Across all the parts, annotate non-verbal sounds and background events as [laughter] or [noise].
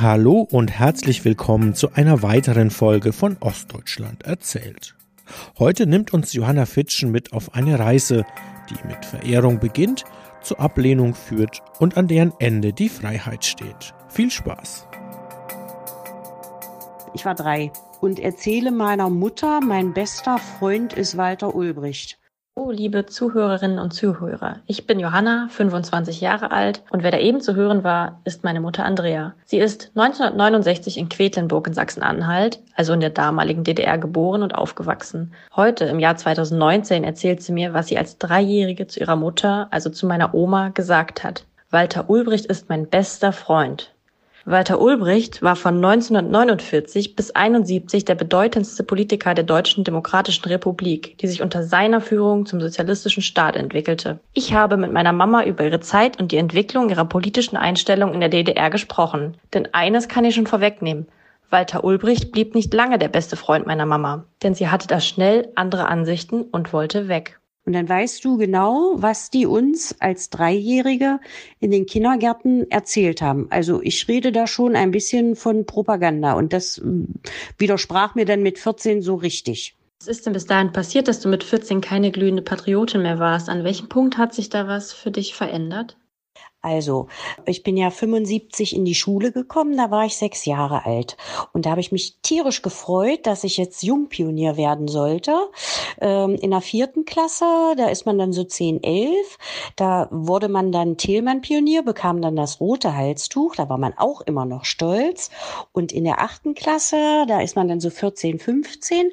Hallo und herzlich willkommen zu einer weiteren Folge von Ostdeutschland erzählt. Heute nimmt uns Johanna Fitschen mit auf eine Reise, die mit Verehrung beginnt, zur Ablehnung führt und an deren Ende die Freiheit steht. Viel Spaß! Ich war drei und erzähle meiner Mutter, mein bester Freund ist Walter Ulbricht. Oh, liebe Zuhörerinnen und Zuhörer, ich bin Johanna, 25 Jahre alt und wer da eben zu hören war, ist meine Mutter Andrea. Sie ist 1969 in Quedlinburg in Sachsen-Anhalt, also in der damaligen DDR geboren und aufgewachsen. Heute, im Jahr 2019, erzählt sie mir, was sie als Dreijährige zu ihrer Mutter, also zu meiner Oma, gesagt hat. Walter Ulbricht ist mein bester Freund. Walter Ulbricht war von 1949 bis 71 der bedeutendste Politiker der Deutschen Demokratischen Republik, die sich unter seiner Führung zum sozialistischen Staat entwickelte. Ich habe mit meiner Mama über ihre Zeit und die Entwicklung ihrer politischen Einstellung in der DDR gesprochen. Denn eines kann ich schon vorwegnehmen. Walter Ulbricht blieb nicht lange der beste Freund meiner Mama, denn sie hatte da schnell andere Ansichten und wollte weg. Und dann weißt du genau, was die uns als Dreijährige in den Kindergärten erzählt haben. Also ich rede da schon ein bisschen von Propaganda und das hm, widersprach mir dann mit 14 so richtig. Was ist denn bis dahin passiert, dass du mit 14 keine glühende Patriotin mehr warst? An welchem Punkt hat sich da was für dich verändert? Also, ich bin ja 75 in die Schule gekommen, da war ich sechs Jahre alt. Und da habe ich mich tierisch gefreut, dass ich jetzt Jungpionier werden sollte. Ähm, in der vierten Klasse, da ist man dann so 10, 11. Da wurde man dann Thielmann-Pionier, bekam dann das rote Halstuch, da war man auch immer noch stolz. Und in der achten Klasse, da ist man dann so 14, 15.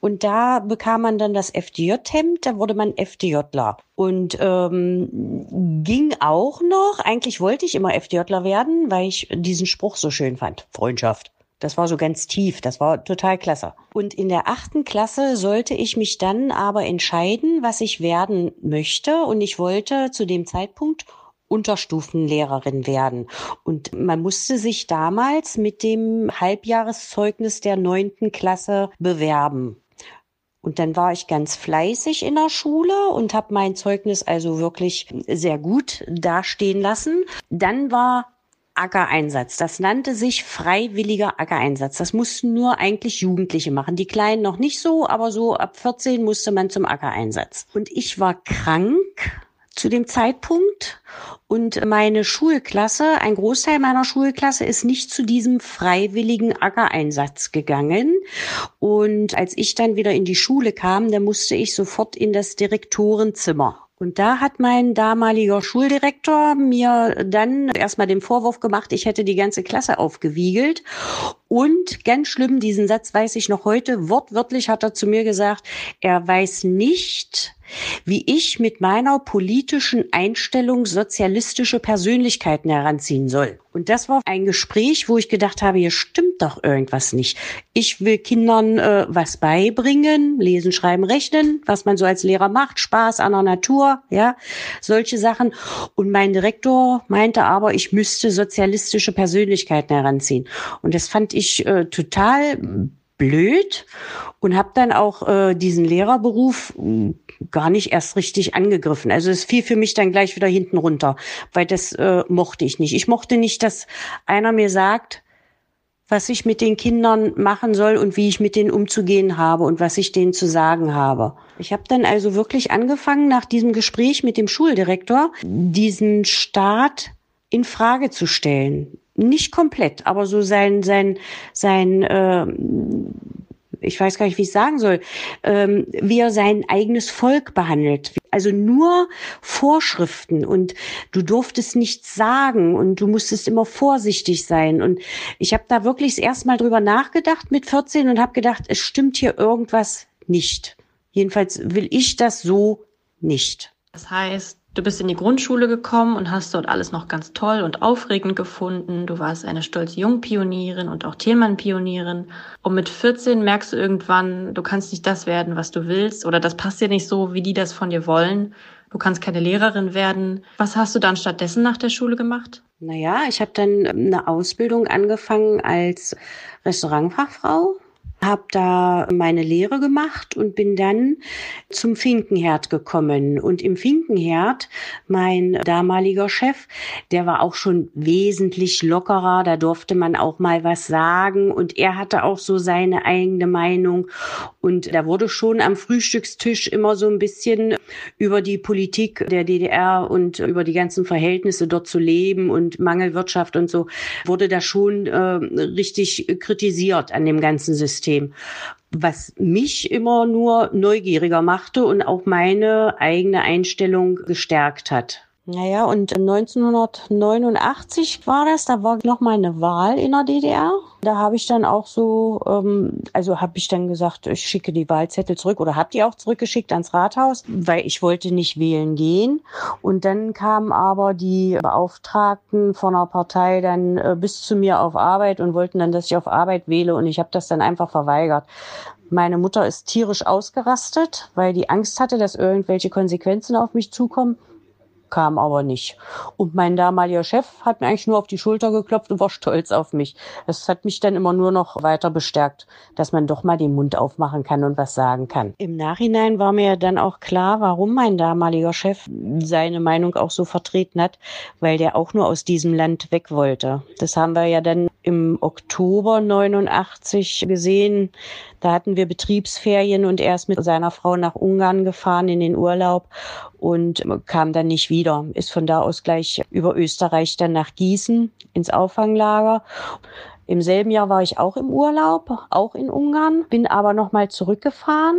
Und da bekam man dann das FDJ-Hemd, da wurde man FDJler. Und ähm, ging auch noch, eigentlich wollte ich immer FDJler werden, weil ich diesen Spruch so schön fand. Freundschaft. Das war so ganz tief, das war total klasse. Und in der achten Klasse sollte ich mich dann aber entscheiden, was ich werden möchte. Und ich wollte zu dem Zeitpunkt Unterstufenlehrerin werden. Und man musste sich damals mit dem Halbjahreszeugnis der neunten Klasse bewerben. Und dann war ich ganz fleißig in der Schule und habe mein Zeugnis also wirklich sehr gut dastehen lassen. Dann war Ackereinsatz. Das nannte sich freiwilliger Ackereinsatz. Das mussten nur eigentlich Jugendliche machen. Die Kleinen noch nicht so, aber so ab 14 musste man zum Ackereinsatz. Und ich war krank zu dem Zeitpunkt und meine Schulklasse, ein Großteil meiner Schulklasse ist nicht zu diesem freiwilligen Ackereinsatz gegangen. Und als ich dann wieder in die Schule kam, da musste ich sofort in das Direktorenzimmer. Und da hat mein damaliger Schuldirektor mir dann erstmal den Vorwurf gemacht, ich hätte die ganze Klasse aufgewiegelt. Und ganz schlimm, diesen Satz weiß ich noch heute, wortwörtlich hat er zu mir gesagt, er weiß nicht, wie ich mit meiner politischen Einstellung sozialistische Persönlichkeiten heranziehen soll. Und das war ein Gespräch, wo ich gedacht habe, hier stimmt doch irgendwas nicht. Ich will Kindern äh, was beibringen, lesen, schreiben, rechnen, was man so als Lehrer macht, Spaß an der Natur, ja, solche Sachen. Und mein Direktor meinte aber, ich müsste sozialistische Persönlichkeiten heranziehen. Und das fand ich äh, total blöd und habe dann auch äh, diesen Lehrerberuf hm, gar nicht erst richtig angegriffen. Also es fiel für mich dann gleich wieder hinten runter, weil das äh, mochte ich nicht. Ich mochte nicht, dass einer mir sagt, was ich mit den Kindern machen soll und wie ich mit denen umzugehen habe und was ich denen zu sagen habe. Ich habe dann also wirklich angefangen, nach diesem Gespräch mit dem Schuldirektor, diesen Staat in Frage zu stellen. Nicht komplett, aber so sein, sein, sein, äh, ich weiß gar nicht, wie ich sagen soll, ähm, wie er sein eigenes Volk behandelt. Also nur Vorschriften und du durftest nichts sagen und du musstest immer vorsichtig sein. Und ich habe da wirklich das erste Mal drüber nachgedacht mit 14 und habe gedacht, es stimmt hier irgendwas nicht. Jedenfalls will ich das so nicht. Das heißt, Du bist in die Grundschule gekommen und hast dort alles noch ganz toll und aufregend gefunden. Du warst eine stolze Jungpionierin und auch Thielmann-Pionierin. Und mit 14 merkst du irgendwann, du kannst nicht das werden, was du willst oder das passt dir nicht so, wie die das von dir wollen. Du kannst keine Lehrerin werden. Was hast du dann stattdessen nach der Schule gemacht? Naja, ich habe dann eine Ausbildung angefangen als Restaurantfachfrau habe da meine Lehre gemacht und bin dann zum Finkenherd gekommen. Und im Finkenherd, mein damaliger Chef, der war auch schon wesentlich lockerer, da durfte man auch mal was sagen und er hatte auch so seine eigene Meinung. Und da wurde schon am Frühstückstisch immer so ein bisschen über die Politik der DDR und über die ganzen Verhältnisse dort zu leben und Mangelwirtschaft und so, wurde da schon äh, richtig kritisiert an dem ganzen System. System, was mich immer nur neugieriger machte und auch meine eigene Einstellung gestärkt hat. Naja, und 1989 war das, da war noch mal eine Wahl in der DDR. Da habe ich dann auch so, ähm, also habe ich dann gesagt, ich schicke die Wahlzettel zurück oder habe die auch zurückgeschickt ans Rathaus, weil ich wollte nicht wählen gehen. Und dann kamen aber die Beauftragten von der Partei dann äh, bis zu mir auf Arbeit und wollten dann, dass ich auf Arbeit wähle und ich habe das dann einfach verweigert. Meine Mutter ist tierisch ausgerastet, weil die Angst hatte, dass irgendwelche Konsequenzen auf mich zukommen kam aber nicht. Und mein damaliger Chef hat mir eigentlich nur auf die Schulter geklopft und war stolz auf mich. Das hat mich dann immer nur noch weiter bestärkt, dass man doch mal den Mund aufmachen kann und was sagen kann. Im Nachhinein war mir dann auch klar, warum mein damaliger Chef seine Meinung auch so vertreten hat, weil der auch nur aus diesem Land weg wollte. Das haben wir ja dann im Oktober 89 gesehen. Da hatten wir Betriebsferien und er ist mit seiner Frau nach Ungarn gefahren in den Urlaub und kam dann nicht wieder. Ist von da aus gleich über Österreich dann nach Gießen ins Auffanglager. Im selben Jahr war ich auch im Urlaub, auch in Ungarn, bin aber nochmal zurückgefahren.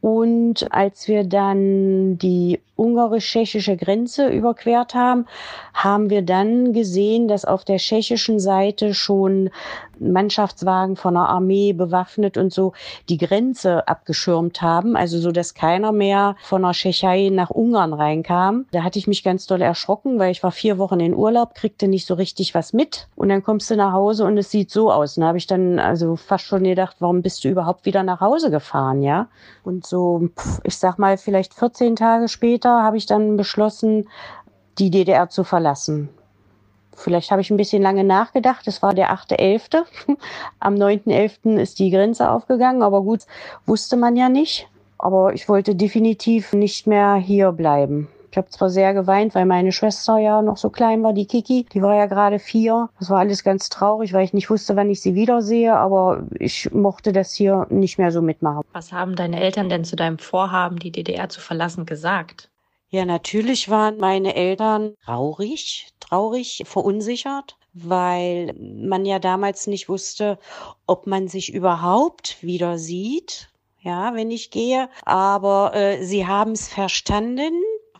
Und als wir dann die ungarisch-tschechische Grenze überquert haben, haben wir dann gesehen, dass auf der tschechischen Seite schon Mannschaftswagen von der Armee bewaffnet und so die Grenze abgeschirmt haben, also so, dass keiner mehr von der Tschechei nach Ungarn reinkam. Da hatte ich mich ganz doll erschrocken, weil ich war vier Wochen in Urlaub, kriegte nicht so richtig was mit und dann kommst du nach Hause und es sieht so aus. Und da habe ich dann also fast schon gedacht, warum bist du überhaupt wieder nach Hause gefahren, ja? Und so, ich sag mal, vielleicht 14 Tage später habe ich dann beschlossen, die DDR zu verlassen. Vielleicht habe ich ein bisschen lange nachgedacht. Es war der 8.11. [laughs] Am 9.11. ist die Grenze aufgegangen, aber gut, wusste man ja nicht. Aber ich wollte definitiv nicht mehr hier bleiben. Ich habe zwar sehr geweint, weil meine Schwester ja noch so klein war, die Kiki. Die war ja gerade vier. Das war alles ganz traurig, weil ich nicht wusste, wann ich sie wiedersehe. Aber ich mochte das hier nicht mehr so mitmachen. Was haben deine Eltern denn zu deinem Vorhaben, die DDR zu verlassen, gesagt? Ja, natürlich waren meine Eltern traurig, traurig, verunsichert, weil man ja damals nicht wusste, ob man sich überhaupt wieder sieht, ja, wenn ich gehe. Aber äh, sie haben es verstanden.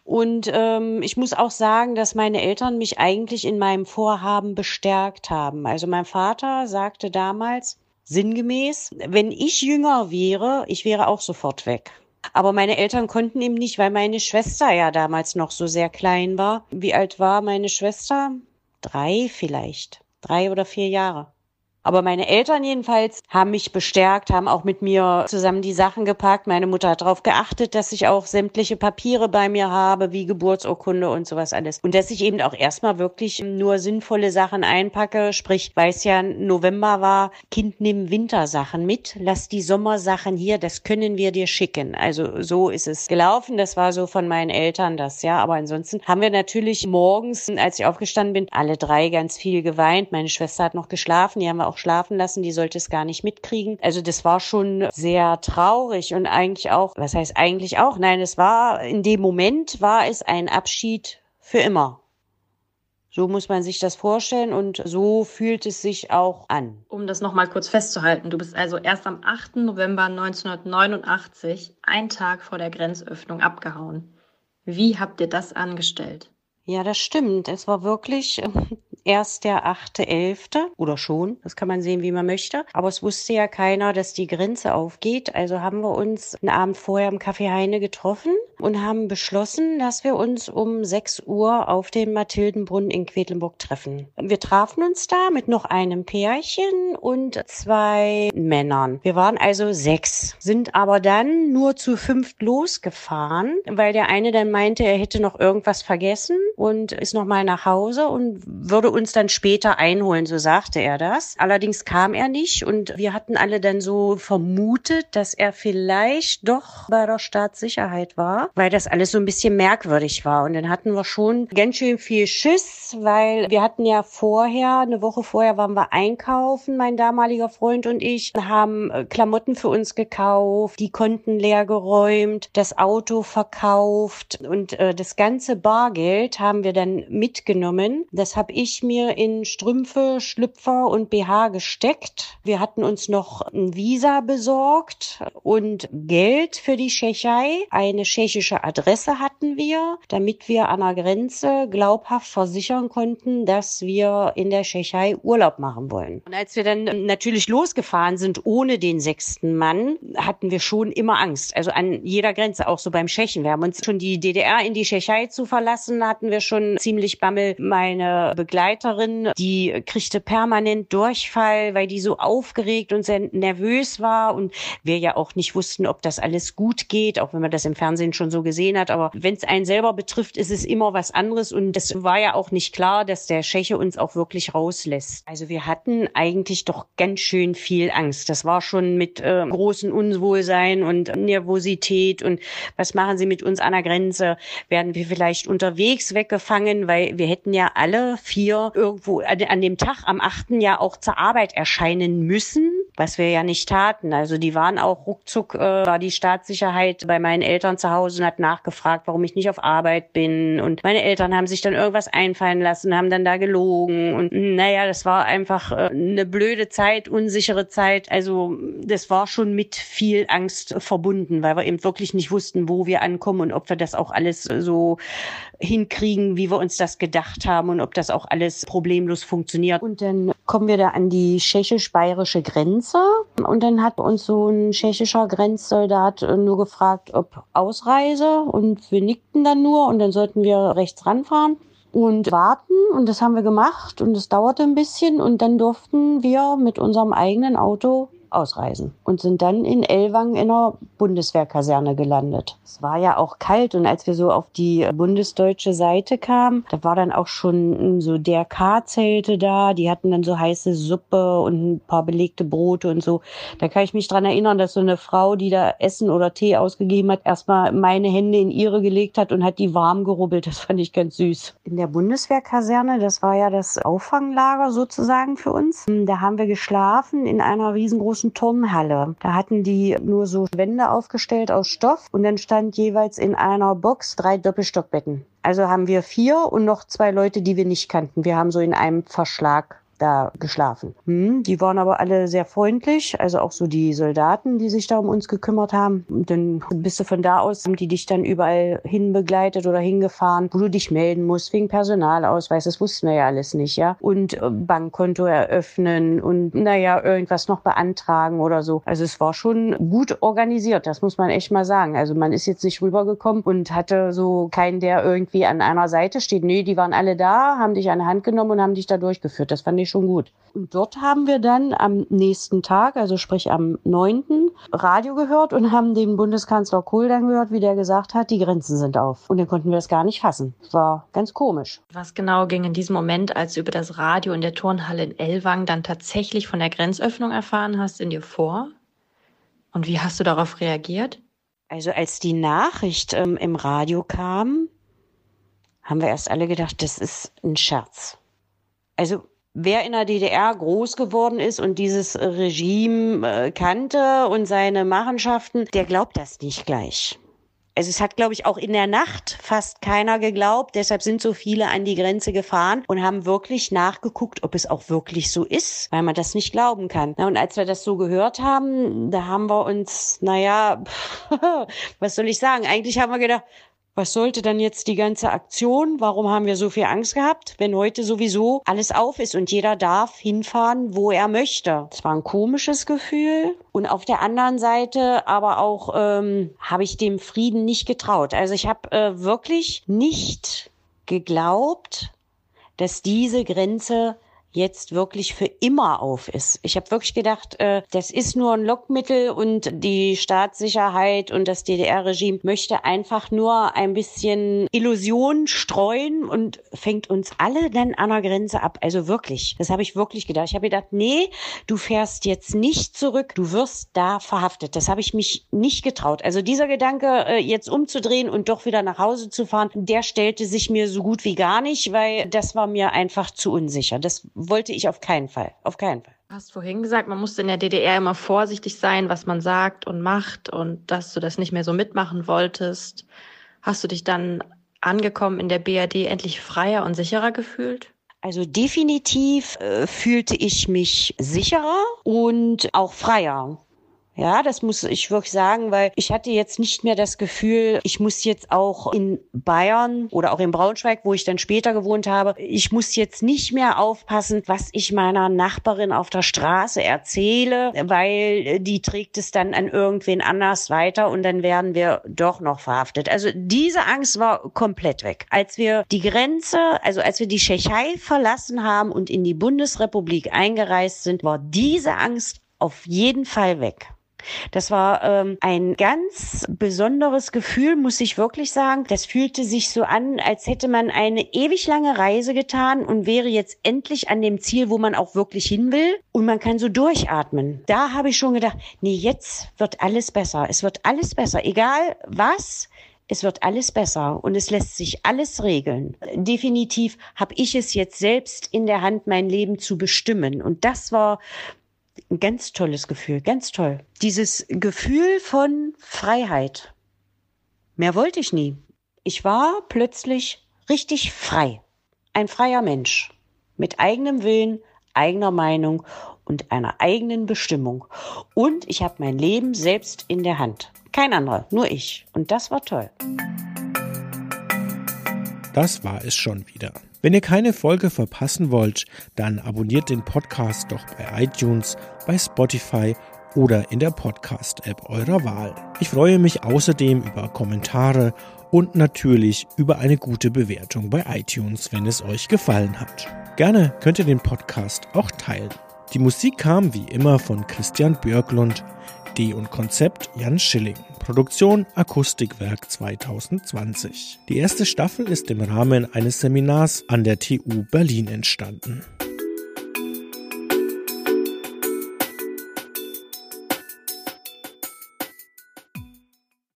Und ähm, ich muss auch sagen, dass meine Eltern mich eigentlich in meinem Vorhaben bestärkt haben. Also mein Vater sagte damals sinngemäß, wenn ich jünger wäre, ich wäre auch sofort weg. Aber meine Eltern konnten eben nicht, weil meine Schwester ja damals noch so sehr klein war. Wie alt war meine Schwester? Drei vielleicht. Drei oder vier Jahre. Aber meine Eltern jedenfalls haben mich bestärkt, haben auch mit mir zusammen die Sachen gepackt. Meine Mutter hat darauf geachtet, dass ich auch sämtliche Papiere bei mir habe, wie Geburtsurkunde und sowas alles. Und dass ich eben auch erstmal wirklich nur sinnvolle Sachen einpacke. Sprich, weil es ja November war, Kind, nimm Wintersachen mit, lass die Sommersachen hier, das können wir dir schicken. Also so ist es gelaufen. Das war so von meinen Eltern das, ja. Aber ansonsten haben wir natürlich morgens, als ich aufgestanden bin, alle drei ganz viel geweint. Meine Schwester hat noch geschlafen, die haben wir auch auch schlafen lassen, die sollte es gar nicht mitkriegen. Also das war schon sehr traurig und eigentlich auch, was heißt eigentlich auch? Nein, es war, in dem Moment war es ein Abschied für immer. So muss man sich das vorstellen und so fühlt es sich auch an. Um das nochmal kurz festzuhalten, du bist also erst am 8. November 1989, ein Tag vor der Grenzöffnung, abgehauen. Wie habt ihr das angestellt? Ja, das stimmt. Es war wirklich [laughs] erst der 8.11. oder schon, das kann man sehen, wie man möchte. Aber es wusste ja keiner, dass die Grenze aufgeht. Also haben wir uns einen Abend vorher im Café Heine getroffen und haben beschlossen, dass wir uns um 6 Uhr auf dem Mathildenbrunnen in Quedlinburg treffen. Wir trafen uns da mit noch einem Pärchen und zwei Männern. Wir waren also sechs, sind aber dann nur zu fünft losgefahren, weil der eine dann meinte, er hätte noch irgendwas vergessen und ist nochmal nach Hause und würde uns dann später einholen, so sagte er das. Allerdings kam er nicht und wir hatten alle dann so vermutet, dass er vielleicht doch bei der Staatssicherheit war, weil das alles so ein bisschen merkwürdig war. Und dann hatten wir schon ganz schön viel Schiss, weil wir hatten ja vorher, eine Woche vorher waren wir einkaufen, mein damaliger Freund und ich, haben äh, Klamotten für uns gekauft, die Konten leer geräumt, das Auto verkauft und äh, das ganze Bargeld haben wir dann mitgenommen. Das habe ich mir in Strümpfe, Schlüpfer und BH gesteckt. Wir hatten uns noch ein Visa besorgt und Geld für die Tschechei. Eine tschechische Adresse hatten wir, damit wir an der Grenze glaubhaft versichern konnten, dass wir in der Tschechei Urlaub machen wollen. Und als wir dann natürlich losgefahren sind ohne den sechsten Mann, hatten wir schon immer Angst. Also an jeder Grenze, auch so beim Tschechen. Wir haben uns schon die DDR in die Tschechei zu verlassen, hatten wir schon ziemlich Bammel. Meine Begleiterin, die kriegte permanent Durchfall, weil die so aufgeregt und sehr nervös war und wir ja auch nicht wussten, ob das alles gut geht, auch wenn man das im Fernsehen schon so gesehen hat. Aber wenn es einen selber betrifft, ist es immer was anderes und es war ja auch nicht klar, dass der Tscheche uns auch wirklich rauslässt. Also wir hatten eigentlich doch ganz schön viel Angst. Das war schon mit äh, großen Unwohlsein und Nervosität und was machen sie mit uns an der Grenze? Werden wir vielleicht unterwegs weggefangen, weil wir hätten ja alle vier irgendwo an dem Tag am 8. ja auch zur Arbeit erscheinen müssen, was wir ja nicht taten. Also die waren auch ruckzuck, äh, war die Staatssicherheit bei meinen Eltern zu Hause und hat nachgefragt, warum ich nicht auf Arbeit bin. Und meine Eltern haben sich dann irgendwas einfallen lassen, haben dann da gelogen. Und naja, das war einfach äh, eine blöde Zeit, unsichere Zeit. Also das war schon mit viel Angst verbunden, weil wir eben wirklich nicht wussten, wo wir ankommen und ob wir das auch alles so hinkriegen, wie wir uns das gedacht haben und ob das auch alles problemlos funktioniert. Und dann kommen wir da an die tschechisch-bayerische Grenze. Und dann hat uns so ein tschechischer Grenzsoldat nur gefragt, ob Ausreise und wir nickten dann nur und dann sollten wir rechts ranfahren und warten. Und das haben wir gemacht und es dauerte ein bisschen und dann durften wir mit unserem eigenen Auto ausreisen und sind dann in Ellwang in einer Bundeswehrkaserne gelandet. Es war ja auch kalt und als wir so auf die bundesdeutsche Seite kamen, da war dann auch schon so DRK-Zelte da, die hatten dann so heiße Suppe und ein paar belegte Brote und so. Da kann ich mich dran erinnern, dass so eine Frau, die da Essen oder Tee ausgegeben hat, erstmal meine Hände in ihre gelegt hat und hat die warm gerubbelt. Das fand ich ganz süß. In der Bundeswehrkaserne, das war ja das Auffanglager sozusagen für uns. Da haben wir geschlafen in einer riesengroßen großen Turnhalle. Da hatten die nur so Wände aufgestellt aus Stoff und dann stand jeweils in einer Box drei Doppelstockbetten. Also haben wir vier und noch zwei Leute, die wir nicht kannten. Wir haben so in einem Verschlag da geschlafen. Hm, die waren aber alle sehr freundlich, also auch so die Soldaten, die sich da um uns gekümmert haben. Und dann bist du von da aus, haben die dich dann überall hinbegleitet oder hingefahren, wo du dich melden musst, wegen Personalausweis, das wussten wir ja alles nicht, ja. Und äh, Bankkonto eröffnen und naja, irgendwas noch beantragen oder so. Also es war schon gut organisiert, das muss man echt mal sagen. Also man ist jetzt nicht rübergekommen und hatte so keinen, der irgendwie an einer Seite steht. Nee, die waren alle da, haben dich an die Hand genommen und haben dich da durchgeführt. Das fand ich ich schon gut. Und dort haben wir dann am nächsten Tag, also sprich am 9. Radio gehört und haben den Bundeskanzler Kohl dann gehört, wie der gesagt hat, die Grenzen sind auf. Und dann konnten wir das gar nicht fassen. Das war ganz komisch. Was genau ging in diesem Moment, als du über das Radio in der Turnhalle in Ellwang dann tatsächlich von der Grenzöffnung erfahren hast, in dir vor? Und wie hast du darauf reagiert? Also als die Nachricht ähm, im Radio kam, haben wir erst alle gedacht, das ist ein Scherz. Also wer in der DDR groß geworden ist und dieses Regime äh, kannte und seine Machenschaften, der glaubt das nicht gleich. Also es hat, glaube ich, auch in der Nacht fast keiner geglaubt. Deshalb sind so viele an die Grenze gefahren und haben wirklich nachgeguckt, ob es auch wirklich so ist, weil man das nicht glauben kann. und als wir das so gehört haben, da haben wir uns, naja, [laughs] was soll ich sagen? Eigentlich haben wir gedacht, was sollte dann jetzt die ganze Aktion? Warum haben wir so viel Angst gehabt, wenn heute sowieso alles auf ist und jeder darf hinfahren, wo er möchte? Es war ein komisches Gefühl. Und auf der anderen Seite aber auch ähm, habe ich dem Frieden nicht getraut. Also ich habe äh, wirklich nicht geglaubt, dass diese Grenze jetzt wirklich für immer auf ist. Ich habe wirklich gedacht, äh, das ist nur ein Lockmittel und die Staatssicherheit und das DDR-Regime möchte einfach nur ein bisschen Illusion streuen und fängt uns alle dann an der Grenze ab. Also wirklich, das habe ich wirklich gedacht. Ich habe gedacht, nee, du fährst jetzt nicht zurück, du wirst da verhaftet. Das habe ich mich nicht getraut. Also dieser Gedanke, äh, jetzt umzudrehen und doch wieder nach Hause zu fahren, der stellte sich mir so gut wie gar nicht, weil das war mir einfach zu unsicher. Das wollte ich auf keinen Fall. Auf keinen Fall. Du hast vorhin gesagt, man musste in der DDR immer vorsichtig sein, was man sagt und macht und dass du das nicht mehr so mitmachen wolltest. Hast du dich dann angekommen in der BRD endlich freier und sicherer gefühlt? Also definitiv äh, fühlte ich mich sicherer und auch freier. Ja, das muss ich wirklich sagen, weil ich hatte jetzt nicht mehr das Gefühl, ich muss jetzt auch in Bayern oder auch in Braunschweig, wo ich dann später gewohnt habe, ich muss jetzt nicht mehr aufpassen, was ich meiner Nachbarin auf der Straße erzähle, weil die trägt es dann an irgendwen anders weiter und dann werden wir doch noch verhaftet. Also diese Angst war komplett weg. Als wir die Grenze, also als wir die Tschechei verlassen haben und in die Bundesrepublik eingereist sind, war diese Angst auf jeden Fall weg. Das war ähm, ein ganz besonderes Gefühl, muss ich wirklich sagen. Das fühlte sich so an, als hätte man eine ewig lange Reise getan und wäre jetzt endlich an dem Ziel, wo man auch wirklich hin will. Und man kann so durchatmen. Da habe ich schon gedacht, nee, jetzt wird alles besser. Es wird alles besser. Egal was, es wird alles besser und es lässt sich alles regeln. Definitiv habe ich es jetzt selbst in der Hand, mein Leben zu bestimmen. Und das war ein ganz tolles Gefühl, ganz toll. Dieses Gefühl von Freiheit. Mehr wollte ich nie. Ich war plötzlich richtig frei. Ein freier Mensch. Mit eigenem Willen, eigener Meinung und einer eigenen Bestimmung. Und ich habe mein Leben selbst in der Hand. Kein anderer, nur ich. Und das war toll. Das war es schon wieder. Wenn ihr keine Folge verpassen wollt, dann abonniert den Podcast doch bei iTunes, bei Spotify oder in der Podcast-App eurer Wahl. Ich freue mich außerdem über Kommentare und natürlich über eine gute Bewertung bei iTunes, wenn es euch gefallen hat. Gerne könnt ihr den Podcast auch teilen. Die Musik kam wie immer von Christian Björklund, Idee und Konzept Jan Schilling. Produktion Akustikwerk 2020. Die erste Staffel ist im Rahmen eines Seminars an der TU Berlin entstanden.